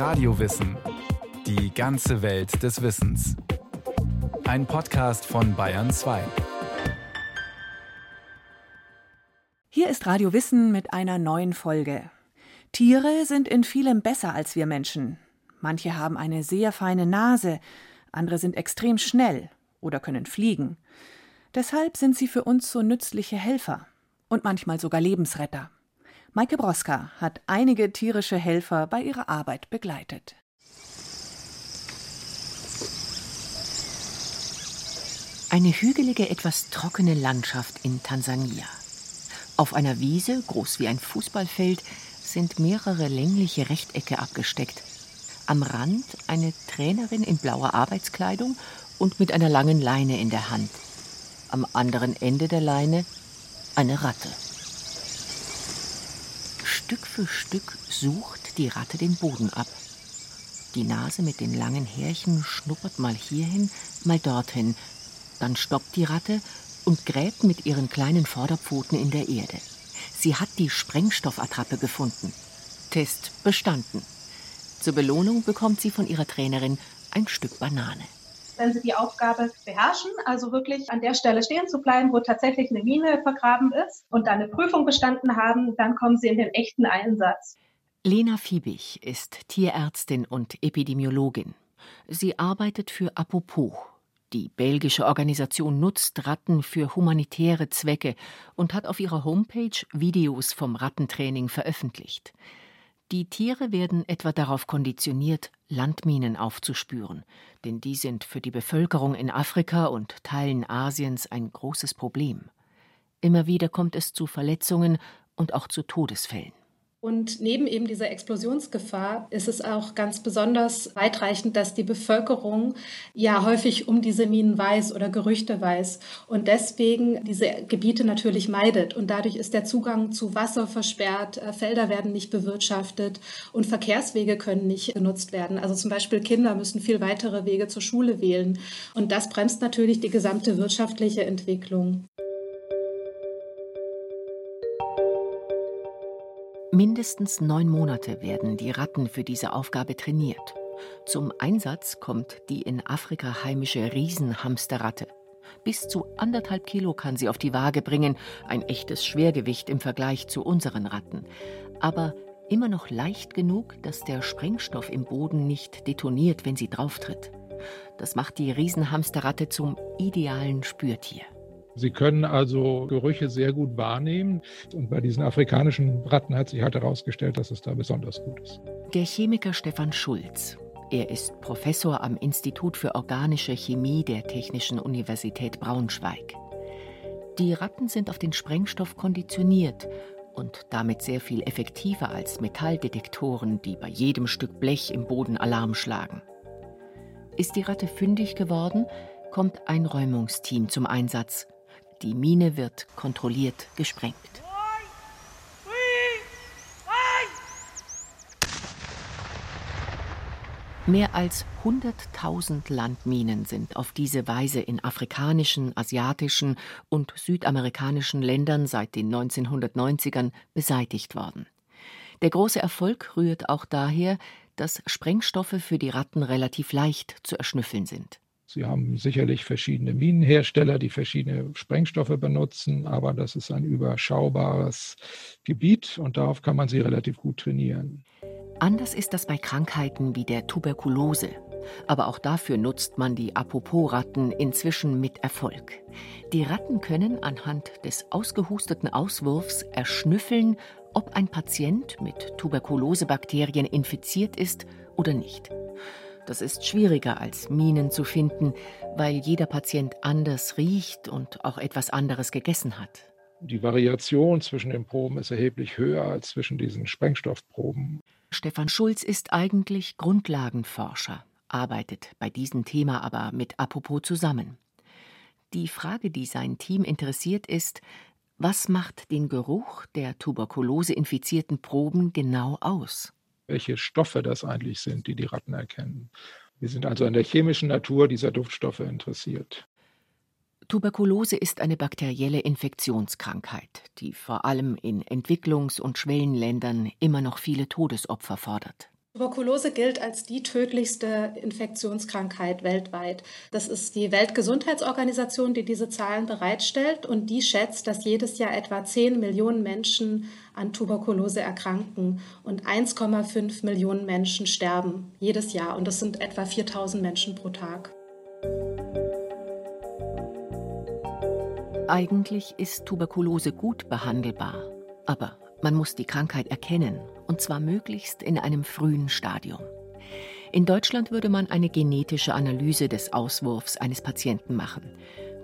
Radiowissen. Die ganze Welt des Wissens. Ein Podcast von Bayern 2. Hier ist Radio Wissen mit einer neuen Folge. Tiere sind in vielem besser als wir Menschen. Manche haben eine sehr feine Nase, andere sind extrem schnell oder können fliegen. Deshalb sind sie für uns so nützliche Helfer und manchmal sogar Lebensretter. Maike Broska hat einige tierische Helfer bei ihrer Arbeit begleitet. Eine hügelige, etwas trockene Landschaft in Tansania. Auf einer Wiese, groß wie ein Fußballfeld, sind mehrere längliche Rechtecke abgesteckt. Am Rand eine Trainerin in blauer Arbeitskleidung und mit einer langen Leine in der Hand. Am anderen Ende der Leine eine Ratte. Stück für Stück sucht die Ratte den Boden ab. Die Nase mit den langen Härchen schnuppert mal hierhin, mal dorthin. Dann stoppt die Ratte und gräbt mit ihren kleinen Vorderpfoten in der Erde. Sie hat die Sprengstoffattrappe gefunden. Test bestanden. Zur Belohnung bekommt sie von ihrer Trainerin ein Stück Banane wenn sie die Aufgabe beherrschen, also wirklich an der Stelle stehen zu bleiben, wo tatsächlich eine Mine vergraben ist und dann eine Prüfung bestanden haben, dann kommen sie in den echten Einsatz. Lena Fiebig ist Tierärztin und Epidemiologin. Sie arbeitet für Apropos. Die belgische Organisation nutzt Ratten für humanitäre Zwecke und hat auf ihrer Homepage Videos vom Rattentraining veröffentlicht. Die Tiere werden etwa darauf konditioniert, Landminen aufzuspüren, denn die sind für die Bevölkerung in Afrika und Teilen Asiens ein großes Problem. Immer wieder kommt es zu Verletzungen und auch zu Todesfällen. Und neben eben dieser Explosionsgefahr ist es auch ganz besonders weitreichend, dass die Bevölkerung ja häufig um diese Minen weiß oder Gerüchte weiß und deswegen diese Gebiete natürlich meidet. Und dadurch ist der Zugang zu Wasser versperrt, äh, Felder werden nicht bewirtschaftet und Verkehrswege können nicht genutzt werden. Also zum Beispiel Kinder müssen viel weitere Wege zur Schule wählen. Und das bremst natürlich die gesamte wirtschaftliche Entwicklung. Mindestens neun Monate werden die Ratten für diese Aufgabe trainiert. Zum Einsatz kommt die in Afrika heimische Riesenhamsterratte. Bis zu anderthalb Kilo kann sie auf die Waage bringen, ein echtes Schwergewicht im Vergleich zu unseren Ratten. Aber immer noch leicht genug, dass der Sprengstoff im Boden nicht detoniert, wenn sie drauftritt. Das macht die Riesenhamsterratte zum idealen Spürtier. Sie können also Gerüche sehr gut wahrnehmen. Und bei diesen afrikanischen Ratten hat sich halt herausgestellt, dass es da besonders gut ist. Der Chemiker Stefan Schulz. Er ist Professor am Institut für organische Chemie der Technischen Universität Braunschweig. Die Ratten sind auf den Sprengstoff konditioniert und damit sehr viel effektiver als Metalldetektoren, die bei jedem Stück Blech im Boden Alarm schlagen. Ist die Ratte fündig geworden, kommt ein Räumungsteam zum Einsatz die Mine wird kontrolliert gesprengt. Mehr als 100.000 Landminen sind auf diese Weise in afrikanischen, asiatischen und südamerikanischen Ländern seit den 1990ern beseitigt worden. Der große Erfolg rührt auch daher, dass Sprengstoffe für die Ratten relativ leicht zu erschnüffeln sind. Sie haben sicherlich verschiedene Minenhersteller, die verschiedene Sprengstoffe benutzen, aber das ist ein überschaubares Gebiet und darauf kann man sie relativ gut trainieren. Anders ist das bei Krankheiten wie der Tuberkulose. Aber auch dafür nutzt man die Apopo-Ratten inzwischen mit Erfolg. Die Ratten können anhand des ausgehusteten Auswurfs erschnüffeln, ob ein Patient mit Tuberkulosebakterien infiziert ist oder nicht. Das ist schwieriger als Minen zu finden, weil jeder Patient anders riecht und auch etwas anderes gegessen hat. Die Variation zwischen den Proben ist erheblich höher als zwischen diesen Sprengstoffproben. Stefan Schulz ist eigentlich Grundlagenforscher, arbeitet bei diesem Thema aber mit Apropos zusammen. Die Frage, die sein Team interessiert, ist, was macht den Geruch der Tuberkulose-infizierten Proben genau aus? Welche Stoffe das eigentlich sind, die die Ratten erkennen. Wir sind also an der chemischen Natur dieser Duftstoffe interessiert. Tuberkulose ist eine bakterielle Infektionskrankheit, die vor allem in Entwicklungs- und Schwellenländern immer noch viele Todesopfer fordert. Tuberkulose gilt als die tödlichste Infektionskrankheit weltweit. Das ist die Weltgesundheitsorganisation, die diese Zahlen bereitstellt und die schätzt, dass jedes Jahr etwa 10 Millionen Menschen an Tuberkulose erkranken und 1,5 Millionen Menschen sterben jedes Jahr und das sind etwa 4000 Menschen pro Tag. Eigentlich ist Tuberkulose gut behandelbar, aber man muss die Krankheit erkennen und zwar möglichst in einem frühen Stadium. In Deutschland würde man eine genetische Analyse des Auswurfs eines Patienten machen.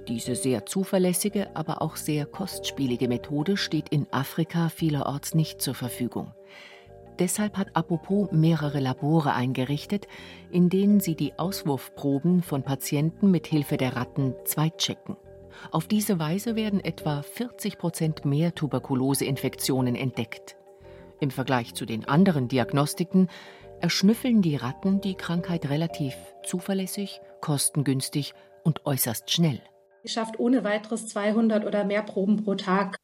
Diese sehr zuverlässige, aber auch sehr kostspielige Methode steht in Afrika vielerorts nicht zur Verfügung. Deshalb hat Apropos mehrere Labore eingerichtet, in denen sie die Auswurfproben von Patienten mit Hilfe der Ratten zweitchecken. Auf diese Weise werden etwa 40 Prozent mehr Tuberkuloseinfektionen entdeckt. Im Vergleich zu den anderen Diagnostiken erschnüffeln die Ratten die Krankheit relativ zuverlässig, kostengünstig und äußerst schnell. Sie schafft ohne weiteres 200 oder mehr Proben pro Tag.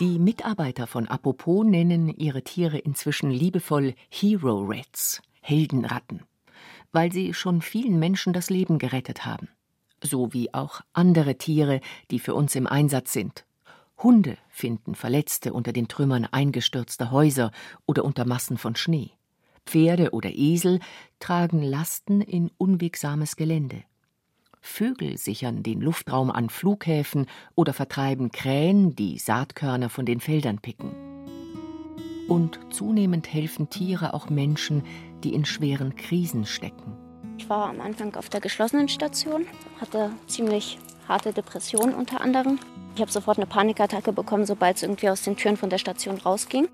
Die Mitarbeiter von Apropos nennen ihre Tiere inzwischen liebevoll Hero Rats, Heldenratten, weil sie schon vielen Menschen das Leben gerettet haben so wie auch andere Tiere, die für uns im Einsatz sind. Hunde finden Verletzte unter den Trümmern eingestürzter Häuser oder unter Massen von Schnee. Pferde oder Esel tragen Lasten in unwegsames Gelände. Vögel sichern den Luftraum an Flughäfen oder vertreiben Krähen, die Saatkörner von den Feldern picken. Und zunehmend helfen Tiere auch Menschen, die in schweren Krisen stecken. Ich war am Anfang auf der geschlossenen Station, hatte ziemlich harte Depressionen unter anderem. Ich habe sofort eine Panikattacke bekommen, sobald es irgendwie aus den Türen von der Station rausging.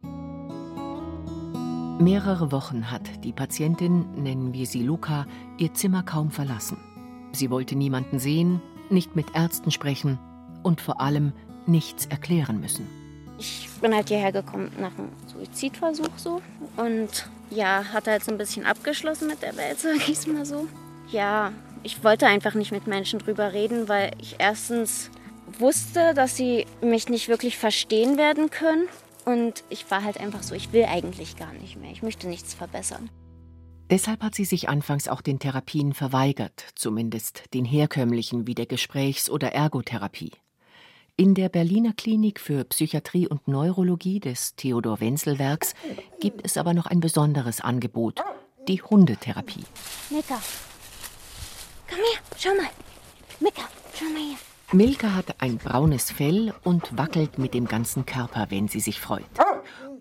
Mehrere Wochen hat die Patientin, nennen wir sie Luca, ihr Zimmer kaum verlassen. Sie wollte niemanden sehen, nicht mit Ärzten sprechen und vor allem nichts erklären müssen. Ich bin halt hierher gekommen nach einem Suizidversuch so und ja, hat halt so ein bisschen abgeschlossen mit der Welt, sag ich mal so. Ja, ich wollte einfach nicht mit Menschen drüber reden, weil ich erstens wusste, dass sie mich nicht wirklich verstehen werden können. Und ich war halt einfach so, ich will eigentlich gar nicht mehr. Ich möchte nichts verbessern. Deshalb hat sie sich anfangs auch den Therapien verweigert, zumindest den herkömmlichen wie der Gesprächs- oder Ergotherapie. In der Berliner Klinik für Psychiatrie und Neurologie des Theodor Wenzel Werks gibt es aber noch ein besonderes Angebot, die Hundetherapie. Mika, komm her, schau mal. Mika, schau mal hier. Milka hat ein braunes Fell und wackelt mit dem ganzen Körper, wenn sie sich freut.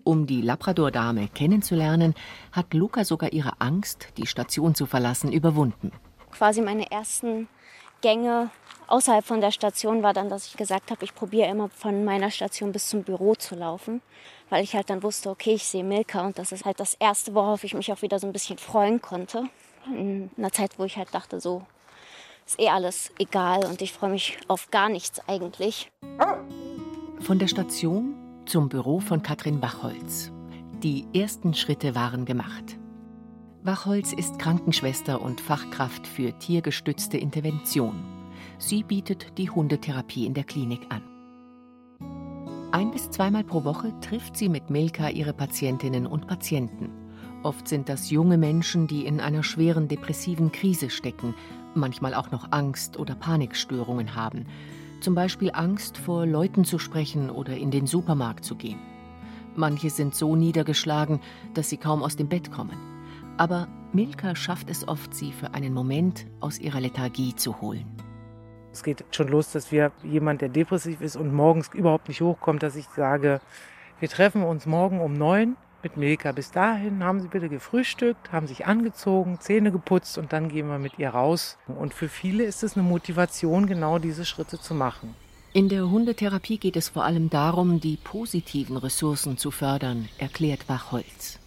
Um die Labrador-Dame kennenzulernen, hat Luca sogar ihre Angst, die Station zu verlassen, überwunden. Quasi meine ersten Gänge außerhalb von der Station war dann, dass ich gesagt habe, ich probiere immer von meiner Station bis zum Büro zu laufen, weil ich halt dann wusste, okay, ich sehe Milka und das ist halt das Erste, worauf ich mich auch wieder so ein bisschen freuen konnte. In einer Zeit, wo ich halt dachte, so ist eh alles egal und ich freue mich auf gar nichts eigentlich. Von der Station zum Büro von Katrin Bachholz. Die ersten Schritte waren gemacht. Wachholz ist Krankenschwester und Fachkraft für tiergestützte Intervention. Sie bietet die Hundetherapie in der Klinik an. Ein bis zweimal pro Woche trifft sie mit Milka ihre Patientinnen und Patienten. Oft sind das junge Menschen, die in einer schweren depressiven Krise stecken, manchmal auch noch Angst oder Panikstörungen haben. Zum Beispiel Angst, vor Leuten zu sprechen oder in den Supermarkt zu gehen. Manche sind so niedergeschlagen, dass sie kaum aus dem Bett kommen. Aber Milka schafft es oft, sie für einen Moment aus ihrer Lethargie zu holen. Es geht schon los, dass wir jemand, der depressiv ist und morgens überhaupt nicht hochkommt, dass ich sage, wir treffen uns morgen um neun mit Milka. Bis dahin haben Sie bitte gefrühstückt, haben sich angezogen, Zähne geputzt und dann gehen wir mit ihr raus. Und für viele ist es eine Motivation, genau diese Schritte zu machen. In der Hundetherapie geht es vor allem darum, die positiven Ressourcen zu fördern, erklärt Bachholz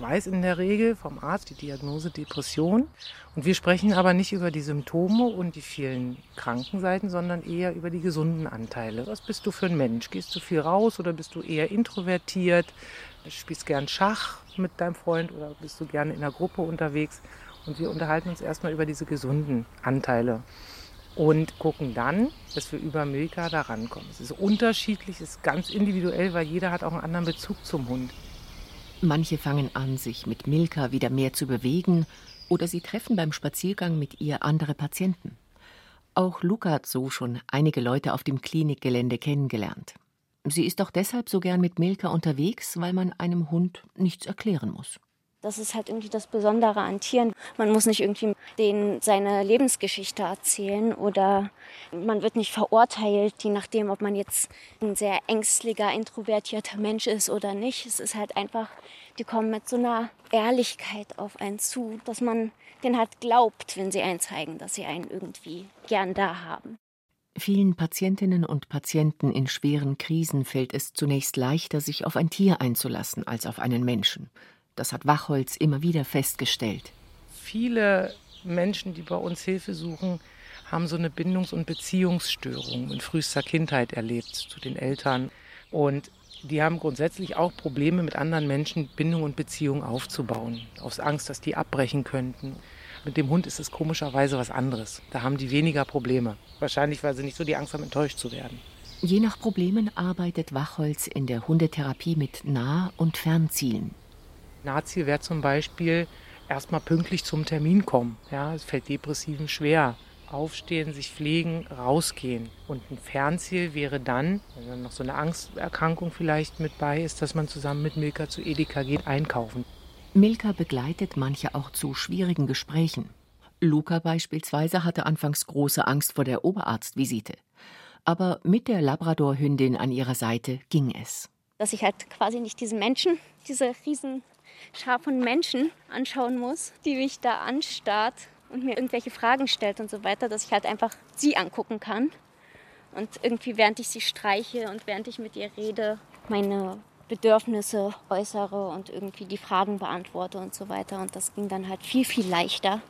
weiß in der Regel vom Arzt die Diagnose Depression. Und wir sprechen aber nicht über die Symptome und die vielen Krankenseiten, sondern eher über die gesunden Anteile. Was bist du für ein Mensch? Gehst du viel raus oder bist du eher introvertiert? Spielst gern Schach mit deinem Freund oder bist du gerne in der Gruppe unterwegs? Und wir unterhalten uns erstmal über diese gesunden Anteile. und gucken dann, dass wir über Milka da rankommen. Es ist unterschiedlich, es ist ganz individuell, weil jeder hat auch einen anderen Bezug zum Hund. Manche fangen an, sich mit Milka wieder mehr zu bewegen oder sie treffen beim Spaziergang mit ihr andere Patienten. Auch Luca hat so schon einige Leute auf dem Klinikgelände kennengelernt. Sie ist auch deshalb so gern mit Milka unterwegs, weil man einem Hund nichts erklären muss. Das ist halt irgendwie das Besondere an Tieren. Man muss nicht irgendwie denen seine Lebensgeschichte erzählen oder man wird nicht verurteilt, je nachdem, ob man jetzt ein sehr ängstlicher, introvertierter Mensch ist oder nicht. Es ist halt einfach, die kommen mit so einer Ehrlichkeit auf einen zu, dass man den halt glaubt, wenn sie einen zeigen, dass sie einen irgendwie gern da haben. Vielen Patientinnen und Patienten in schweren Krisen fällt es zunächst leichter, sich auf ein Tier einzulassen als auf einen Menschen. Das hat Wachholz immer wieder festgestellt. Viele Menschen, die bei uns Hilfe suchen, haben so eine Bindungs- und Beziehungsstörung in frühester Kindheit erlebt zu den Eltern. Und die haben grundsätzlich auch Probleme mit anderen Menschen, Bindung und Beziehung aufzubauen. Aus Angst, dass die abbrechen könnten. Mit dem Hund ist es komischerweise was anderes. Da haben die weniger Probleme. Wahrscheinlich, weil sie nicht so die Angst haben, enttäuscht zu werden. Je nach Problemen arbeitet Wachholz in der Hundetherapie mit Nah- und Fernzielen. Nahziel wäre zum Beispiel erstmal pünktlich zum Termin kommen. Ja, es fällt Depressiven schwer. Aufstehen, sich pflegen, rausgehen. Und ein Fernziel wäre dann, wenn dann noch so eine Angsterkrankung vielleicht mit bei ist, dass man zusammen mit Milka zu Edeka geht einkaufen. Milka begleitet manche auch zu schwierigen Gesprächen. Luca beispielsweise hatte anfangs große Angst vor der Oberarztvisite. Aber mit der Labradorhündin an ihrer Seite ging es. Dass ich halt quasi nicht diesen Menschen, diese riesen Schar von Menschen anschauen muss, die mich da anstarrt und mir irgendwelche Fragen stellt und so weiter, dass ich halt einfach sie angucken kann. Und irgendwie, während ich sie streiche und während ich mit ihr rede, meine Bedürfnisse äußere und irgendwie die Fragen beantworte und so weiter. Und das ging dann halt viel, viel leichter,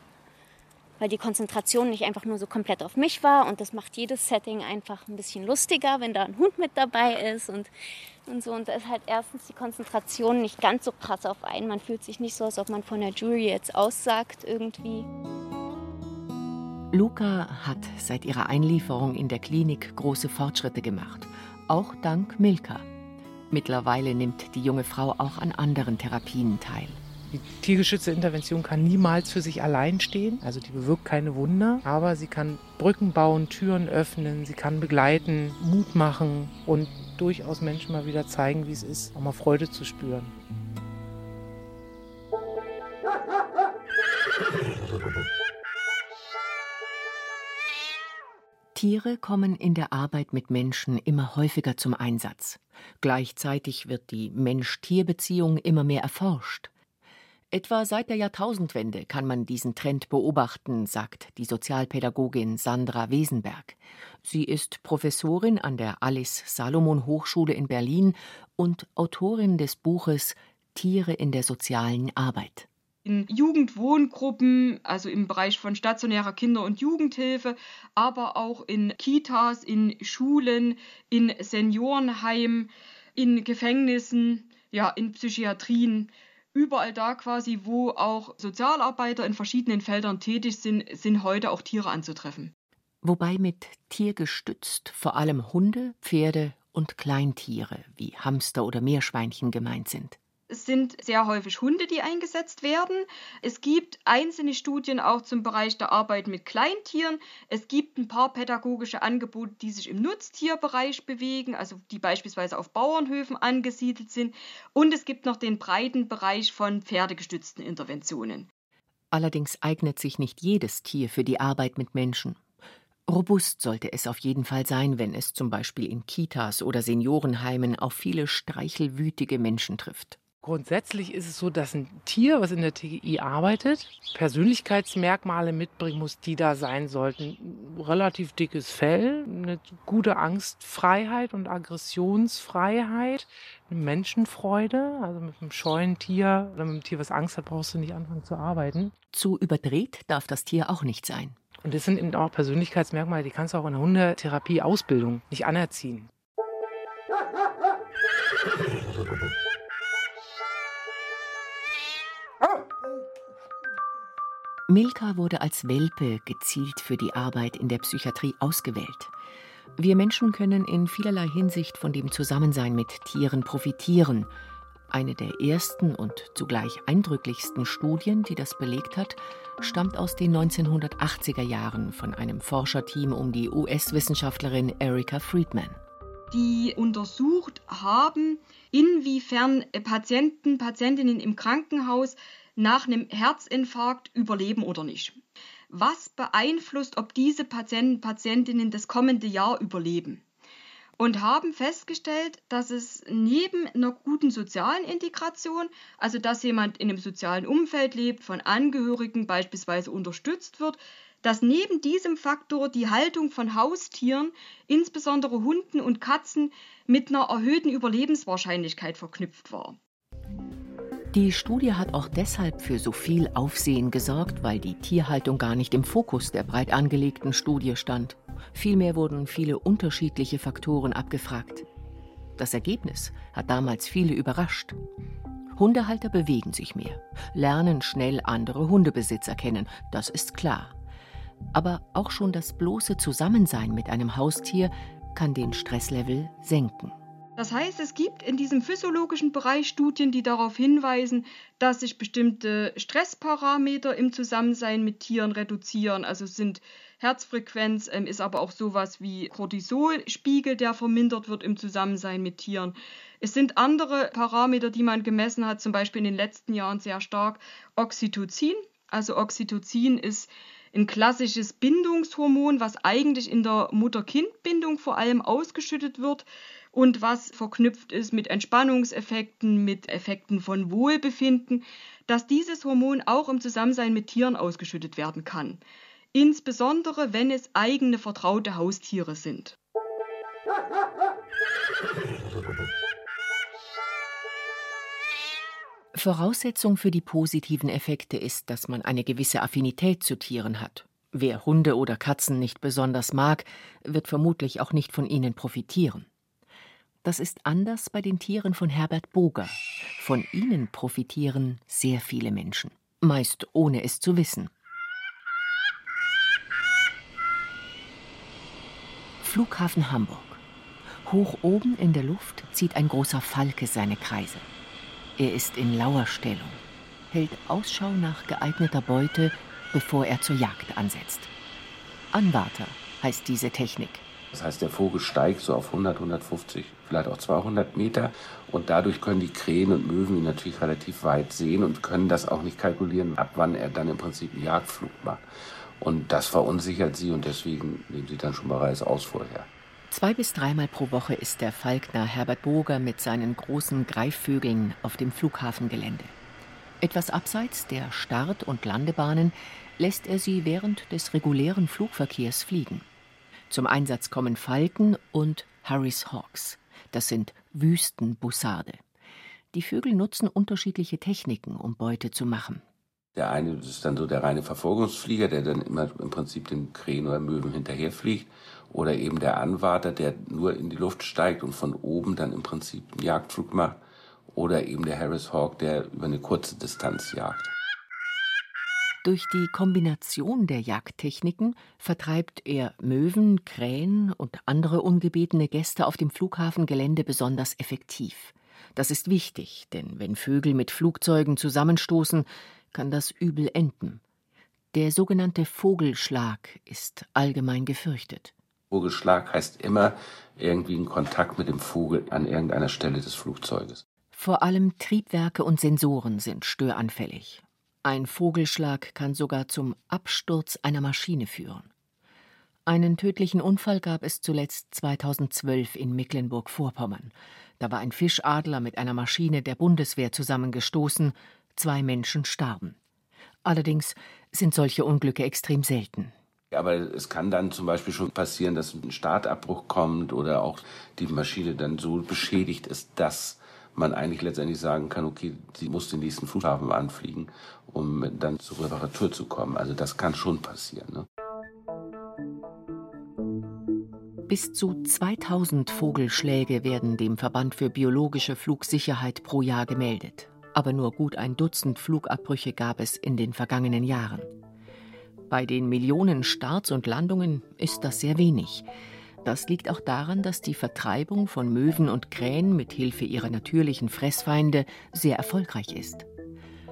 weil die Konzentration nicht einfach nur so komplett auf mich war. Und das macht jedes Setting einfach ein bisschen lustiger, wenn da ein Hund mit dabei ist und, und so. Und da ist halt erstens die Konzentration nicht ganz so krass auf einen. Man fühlt sich nicht so, als ob man von der Jury jetzt aussagt irgendwie. Luca hat seit ihrer Einlieferung in der Klinik große Fortschritte gemacht, auch dank Milka. Mittlerweile nimmt die junge Frau auch an anderen Therapien teil. Die tiergeschützte Intervention kann niemals für sich allein stehen, also die bewirkt keine Wunder, aber sie kann Brücken bauen, Türen öffnen, sie kann begleiten, Mut machen und durchaus Menschen mal wieder zeigen, wie es ist, auch mal Freude zu spüren. Tiere kommen in der Arbeit mit Menschen immer häufiger zum Einsatz. Gleichzeitig wird die Mensch-Tier-Beziehung immer mehr erforscht. Etwa seit der Jahrtausendwende kann man diesen Trend beobachten, sagt die Sozialpädagogin Sandra Wesenberg. Sie ist Professorin an der Alice Salomon Hochschule in Berlin und Autorin des Buches Tiere in der sozialen Arbeit in Jugendwohngruppen, also im Bereich von stationärer Kinder- und Jugendhilfe, aber auch in Kitas, in Schulen, in Seniorenheimen, in Gefängnissen, ja, in Psychiatrien. Überall da quasi, wo auch Sozialarbeiter in verschiedenen Feldern tätig sind, sind heute auch Tiere anzutreffen. Wobei mit Tier gestützt vor allem Hunde, Pferde und Kleintiere wie Hamster oder Meerschweinchen gemeint sind. Es sind sehr häufig Hunde, die eingesetzt werden. Es gibt einzelne Studien auch zum Bereich der Arbeit mit Kleintieren. Es gibt ein paar pädagogische Angebote, die sich im Nutztierbereich bewegen, also die beispielsweise auf Bauernhöfen angesiedelt sind. Und es gibt noch den breiten Bereich von pferdegestützten Interventionen. Allerdings eignet sich nicht jedes Tier für die Arbeit mit Menschen. Robust sollte es auf jeden Fall sein, wenn es zum Beispiel in Kitas oder Seniorenheimen auf viele streichelwütige Menschen trifft. Grundsätzlich ist es so, dass ein Tier, was in der TGI arbeitet, Persönlichkeitsmerkmale mitbringen muss, die da sein sollten. Relativ dickes Fell, eine gute Angstfreiheit und Aggressionsfreiheit, eine Menschenfreude. Also mit einem scheuen Tier oder mit einem Tier, was Angst hat, brauchst du nicht anfangen zu arbeiten. Zu überdreht darf das Tier auch nicht sein. Und das sind eben auch Persönlichkeitsmerkmale, die kannst du auch in der Hundetherapie-Ausbildung nicht anerziehen. Milka wurde als Welpe gezielt für die Arbeit in der Psychiatrie ausgewählt. Wir Menschen können in vielerlei Hinsicht von dem Zusammensein mit Tieren profitieren. Eine der ersten und zugleich eindrücklichsten Studien, die das belegt hat, stammt aus den 1980er Jahren von einem Forscherteam um die US-Wissenschaftlerin Erika Friedman. Die untersucht haben, inwiefern Patienten, Patientinnen im Krankenhaus nach einem Herzinfarkt überleben oder nicht was beeinflusst, ob diese Patienten, Patientinnen das kommende Jahr überleben. Und haben festgestellt, dass es neben einer guten sozialen Integration, also dass jemand in einem sozialen Umfeld lebt, von Angehörigen beispielsweise unterstützt wird, dass neben diesem Faktor die Haltung von Haustieren, insbesondere Hunden und Katzen, mit einer erhöhten Überlebenswahrscheinlichkeit verknüpft war. Die Studie hat auch deshalb für so viel Aufsehen gesorgt, weil die Tierhaltung gar nicht im Fokus der breit angelegten Studie stand. Vielmehr wurden viele unterschiedliche Faktoren abgefragt. Das Ergebnis hat damals viele überrascht. Hundehalter bewegen sich mehr, lernen schnell andere Hundebesitzer kennen, das ist klar. Aber auch schon das bloße Zusammensein mit einem Haustier kann den Stresslevel senken. Das heißt, es gibt in diesem physiologischen Bereich Studien, die darauf hinweisen, dass sich bestimmte Stressparameter im Zusammensein mit Tieren reduzieren. Also sind Herzfrequenz, ähm, ist aber auch sowas wie Cortisolspiegel, der vermindert wird im Zusammensein mit Tieren. Es sind andere Parameter, die man gemessen hat, zum Beispiel in den letzten Jahren sehr stark Oxytocin. Also Oxytocin ist ein klassisches Bindungshormon, was eigentlich in der Mutter-Kind-Bindung vor allem ausgeschüttet wird und was verknüpft ist mit Entspannungseffekten, mit Effekten von Wohlbefinden, dass dieses Hormon auch im Zusammensein mit Tieren ausgeschüttet werden kann. Insbesondere wenn es eigene vertraute Haustiere sind. Voraussetzung für die positiven Effekte ist, dass man eine gewisse Affinität zu Tieren hat. Wer Hunde oder Katzen nicht besonders mag, wird vermutlich auch nicht von ihnen profitieren. Das ist anders bei den Tieren von Herbert Boger. Von ihnen profitieren sehr viele Menschen, meist ohne es zu wissen. Flughafen Hamburg. Hoch oben in der Luft zieht ein großer Falke seine Kreise. Er ist in Lauerstellung, hält Ausschau nach geeigneter Beute, bevor er zur Jagd ansetzt. Anwarter heißt diese Technik. Das heißt, der Vogel steigt so auf 100, 150, vielleicht auch 200 Meter und dadurch können die Krähen und Möwen ihn natürlich relativ weit sehen und können das auch nicht kalkulieren, ab wann er dann im Prinzip einen Jagdflug macht. Und das verunsichert sie und deswegen nehmen sie dann schon bereits aus vorher. Zwei bis dreimal pro Woche ist der Falkner Herbert Boger mit seinen großen Greifvögeln auf dem Flughafengelände. Etwas abseits der Start- und Landebahnen lässt er sie während des regulären Flugverkehrs fliegen. Zum Einsatz kommen Falken und Harris Hawks. Das sind Wüstenbussarde. Die Vögel nutzen unterschiedliche Techniken, um Beute zu machen. Der eine ist dann so der reine Verfolgungsflieger, der dann immer im Prinzip den Krähen oder Möwen hinterherfliegt. Oder eben der Anwarter, der nur in die Luft steigt und von oben dann im Prinzip einen Jagdflug macht. Oder eben der Harris Hawk, der über eine kurze Distanz jagt. Durch die Kombination der Jagdtechniken vertreibt er Möwen, Krähen und andere ungebetene Gäste auf dem Flughafengelände besonders effektiv. Das ist wichtig, denn wenn Vögel mit Flugzeugen zusammenstoßen, kann das übel enden. Der sogenannte Vogelschlag ist allgemein gefürchtet. Vogelschlag heißt immer irgendwie ein Kontakt mit dem Vogel an irgendeiner Stelle des Flugzeuges. Vor allem Triebwerke und Sensoren sind störanfällig. Ein Vogelschlag kann sogar zum Absturz einer Maschine führen. Einen tödlichen Unfall gab es zuletzt 2012 in Mecklenburg-Vorpommern. Da war ein Fischadler mit einer Maschine der Bundeswehr zusammengestoßen, zwei Menschen starben. Allerdings sind solche Unglücke extrem selten. Aber es kann dann zum Beispiel schon passieren, dass ein Startabbruch kommt oder auch die Maschine dann so beschädigt ist, dass man eigentlich letztendlich sagen kann, okay, sie muss den nächsten Flughafen anfliegen, um dann zur Reparatur zu kommen. Also das kann schon passieren. Ne? Bis zu 2000 Vogelschläge werden dem Verband für biologische Flugsicherheit pro Jahr gemeldet. Aber nur gut ein Dutzend Flugabbrüche gab es in den vergangenen Jahren. Bei den Millionen Starts und Landungen ist das sehr wenig. Das liegt auch daran, dass die Vertreibung von Möwen und Krähen mit Hilfe ihrer natürlichen Fressfeinde sehr erfolgreich ist.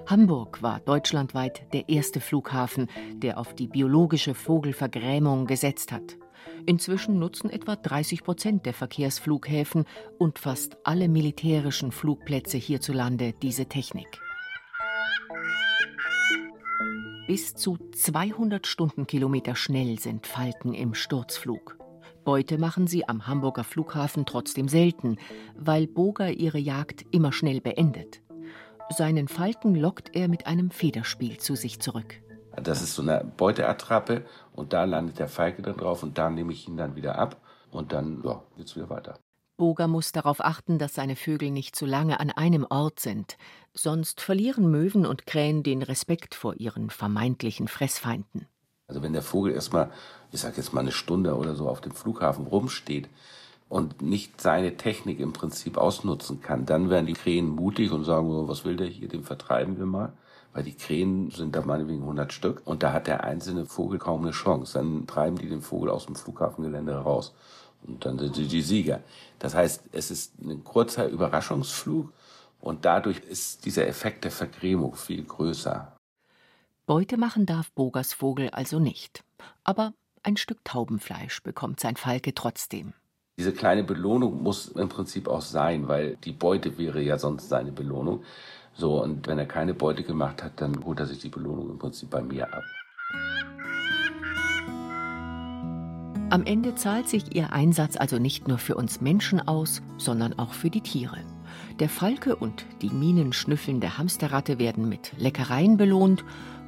Hamburg war deutschlandweit der erste Flughafen, der auf die biologische Vogelvergrämung gesetzt hat. Inzwischen nutzen etwa 30 Prozent der Verkehrsflughäfen und fast alle militärischen Flugplätze hierzulande diese Technik. Bis zu 200 Stundenkilometer schnell sind Falken im Sturzflug. Beute machen sie am Hamburger Flughafen trotzdem selten, weil Boger ihre Jagd immer schnell beendet. Seinen Falken lockt er mit einem Federspiel zu sich zurück. Das ist so eine Beuteattrappe und da landet der Falke dann drauf und da nehme ich ihn dann wieder ab und dann ja, geht's wieder weiter. Boger muss darauf achten, dass seine Vögel nicht zu lange an einem Ort sind, sonst verlieren Möwen und Krähen den Respekt vor ihren vermeintlichen Fressfeinden. Also wenn der Vogel erstmal, ich sag jetzt mal eine Stunde oder so auf dem Flughafen rumsteht und nicht seine Technik im Prinzip ausnutzen kann, dann werden die Krähen mutig und sagen, oh, was will der hier, den vertreiben wir mal. Weil die Krähen sind da meinetwegen 100 Stück und da hat der einzelne Vogel kaum eine Chance. Dann treiben die den Vogel aus dem Flughafengelände raus und dann sind sie die Sieger. Das heißt, es ist ein kurzer Überraschungsflug und dadurch ist dieser Effekt der Vergrämung viel größer. Beute machen darf Bogers Vogel also nicht. Aber ein Stück Taubenfleisch bekommt sein Falke trotzdem. Diese kleine Belohnung muss im Prinzip auch sein, weil die Beute wäre ja sonst seine Belohnung. So, und wenn er keine Beute gemacht hat, dann holt er sich die Belohnung im Prinzip bei mir ab. Am Ende zahlt sich ihr Einsatz also nicht nur für uns Menschen aus, sondern auch für die Tiere. Der Falke und die minenschnüffelnde Hamsterratte werden mit Leckereien belohnt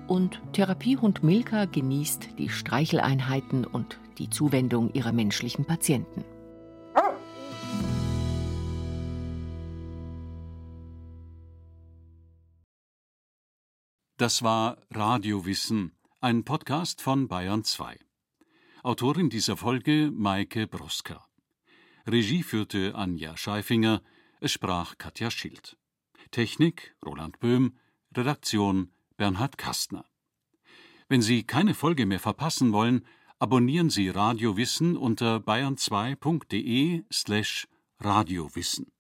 und Therapiehund Milka genießt die Streicheleinheiten und die Zuwendung ihrer menschlichen Patienten. Das war Radiowissen, ein Podcast von Bayern 2. Autorin dieser Folge Maike Broska. Regie führte Anja Scheifinger, es sprach Katja Schild. Technik Roland Böhm, Redaktion Bernhard Kastner. Wenn Sie keine Folge mehr verpassen wollen, abonnieren Sie Radio Wissen unter bayern2.de slash radiowissen.